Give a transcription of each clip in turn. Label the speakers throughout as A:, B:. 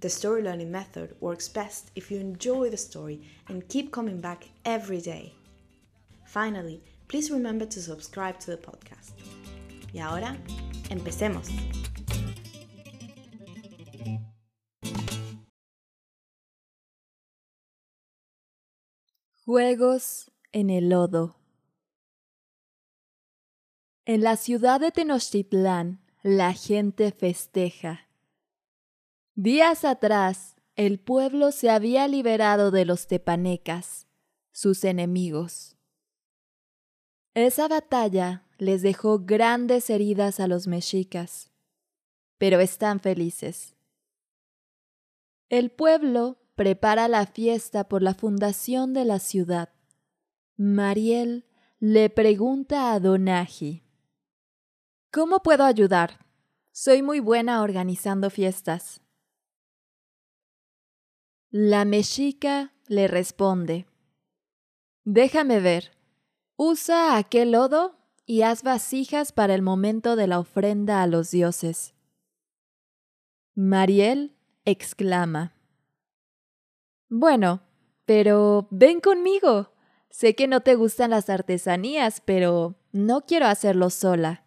A: the story learning method works best if you enjoy the story and keep coming back every day. Finally, please remember to subscribe to the podcast. Y ahora, empecemos.
B: Juegos en el lodo. En la ciudad de Tenochtitlán, la gente festeja. Días atrás, el pueblo se había liberado de los tepanecas, sus enemigos. Esa batalla les dejó grandes heridas a los mexicas, pero están felices. El pueblo prepara la fiesta por la fundación de la ciudad. Mariel le pregunta a Donaji, ¿Cómo puedo ayudar? Soy muy buena organizando fiestas. La mexica le responde, Déjame ver, usa aquel lodo y haz vasijas para el momento de la ofrenda a los dioses. Mariel exclama, Bueno, pero ven conmigo. Sé que no te gustan las artesanías, pero no quiero hacerlo sola.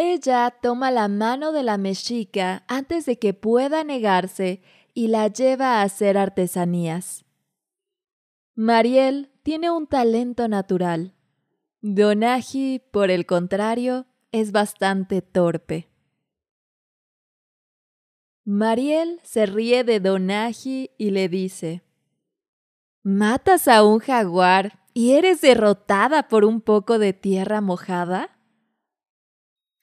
B: Ella toma la mano de la mexica antes de que pueda negarse y la lleva a hacer artesanías. Mariel tiene un talento natural. Donaji, por el contrario, es bastante torpe. Mariel se ríe de Donaji y le dice, ¿Matas a un jaguar y eres derrotada por un poco de tierra mojada?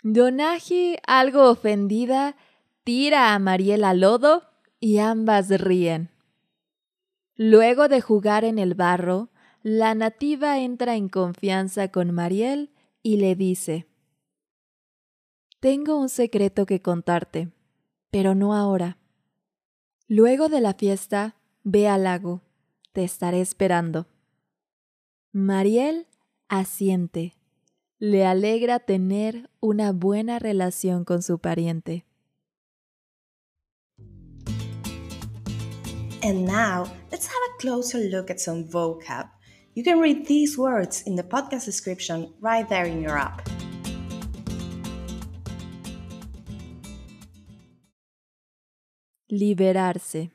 B: Donaji, algo ofendida, tira a Mariel al lodo y ambas ríen. Luego de jugar en el barro, la nativa entra en confianza con Mariel y le dice, Tengo un secreto que contarte, pero no ahora. Luego de la fiesta, ve al lago, te estaré esperando. Mariel asiente le alegra tener una buena relación con su pariente.
A: And now, let's have a closer look at some vocab. You can read these words in the podcast description right there in your app.
B: Liberarse.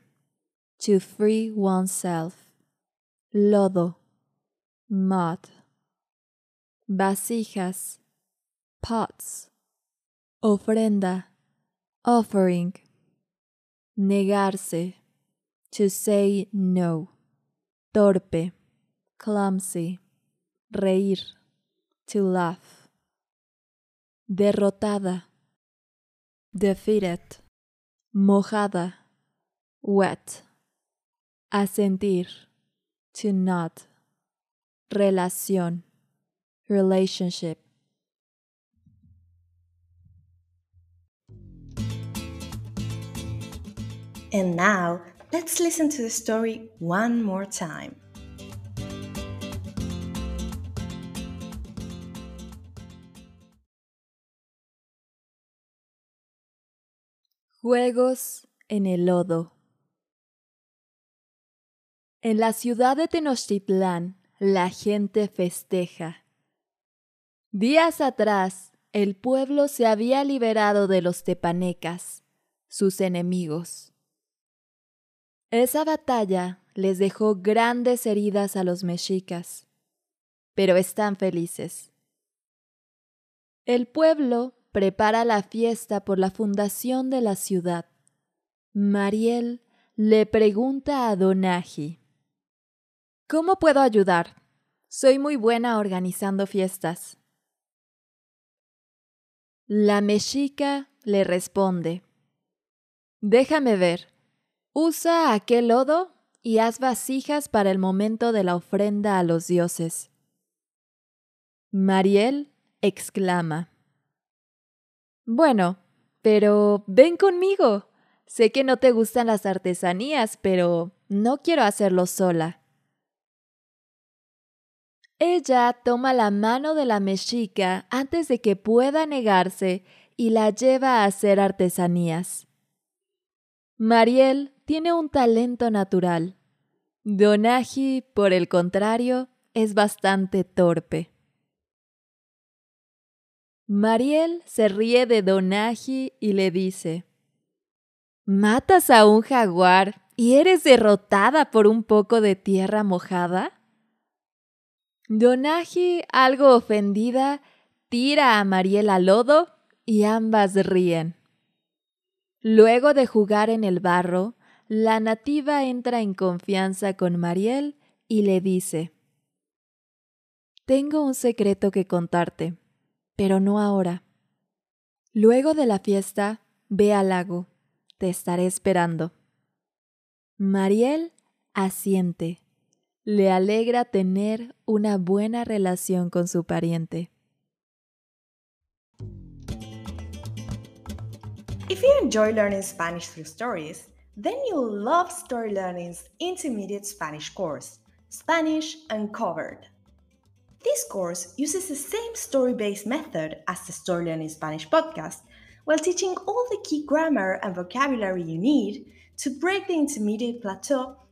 B: To free oneself. Lodo. Mud vasijas, pots, ofrenda, offering, negarse, to say no, torpe, clumsy, reír, to laugh, derrotada, defeated, mojada, wet, asentir, to nod, relación relationship.
A: And now, let's listen to the story one more time.
B: Juegos en el lodo. En la ciudad de Tenochtitlán, la gente festeja. Días atrás, el pueblo se había liberado de los tepanecas, sus enemigos. Esa batalla les dejó grandes heridas a los mexicas, pero están felices. El pueblo prepara la fiesta por la fundación de la ciudad. Mariel le pregunta a Donaji, ¿Cómo puedo ayudar? Soy muy buena organizando fiestas. La mexica le responde, Déjame ver, usa aquel lodo y haz vasijas para el momento de la ofrenda a los dioses. Mariel exclama, Bueno, pero ven conmigo. Sé que no te gustan las artesanías, pero no quiero hacerlo sola. Ella toma la mano de la mexica antes de que pueda negarse y la lleva a hacer artesanías. Mariel tiene un talento natural. Donaji, por el contrario, es bastante torpe. Mariel se ríe de Donaji y le dice, ¿Matas a un jaguar y eres derrotada por un poco de tierra mojada? Donaji, algo ofendida, tira a Mariel al lodo y ambas ríen. Luego de jugar en el barro, la nativa entra en confianza con Mariel y le dice, Tengo un secreto que contarte, pero no ahora. Luego de la fiesta, ve al lago te estaré esperando. Mariel asiente. Le alegra tener una buena relación con su pariente.
A: If you enjoy learning Spanish through stories, then you'll love Story Learning's intermediate Spanish course, Spanish Uncovered. This course uses the same story based method as the Story Learning Spanish podcast while teaching all the key grammar and vocabulary you need to break the intermediate plateau